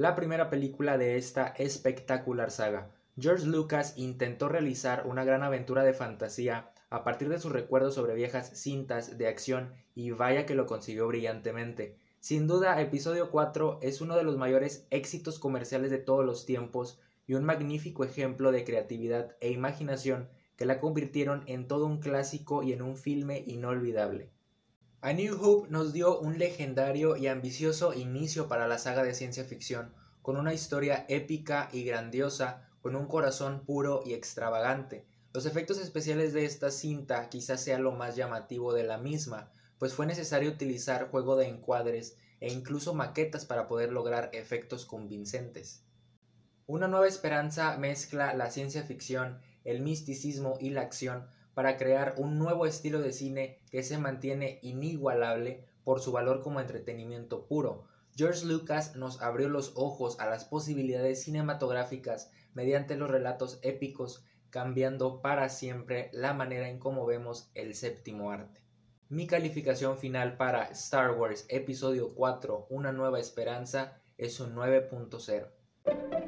la primera película de esta espectacular saga. George Lucas intentó realizar una gran aventura de fantasía a partir de sus recuerdos sobre viejas cintas de acción y vaya que lo consiguió brillantemente. Sin duda, episodio 4 es uno de los mayores éxitos comerciales de todos los tiempos y un magnífico ejemplo de creatividad e imaginación que la convirtieron en todo un clásico y en un filme inolvidable. A New Hope nos dio un legendario y ambicioso inicio para la saga de ciencia ficción, con una historia épica y grandiosa, con un corazón puro y extravagante. Los efectos especiales de esta cinta quizás sea lo más llamativo de la misma, pues fue necesario utilizar juego de encuadres e incluso maquetas para poder lograr efectos convincentes. Una nueva esperanza mezcla la ciencia ficción, el misticismo y la acción para crear un nuevo estilo de cine que se mantiene inigualable por su valor como entretenimiento puro. George Lucas nos abrió los ojos a las posibilidades cinematográficas mediante los relatos épicos, cambiando para siempre la manera en cómo vemos el séptimo arte. Mi calificación final para Star Wars Episodio 4 Una nueva esperanza es un 9.0.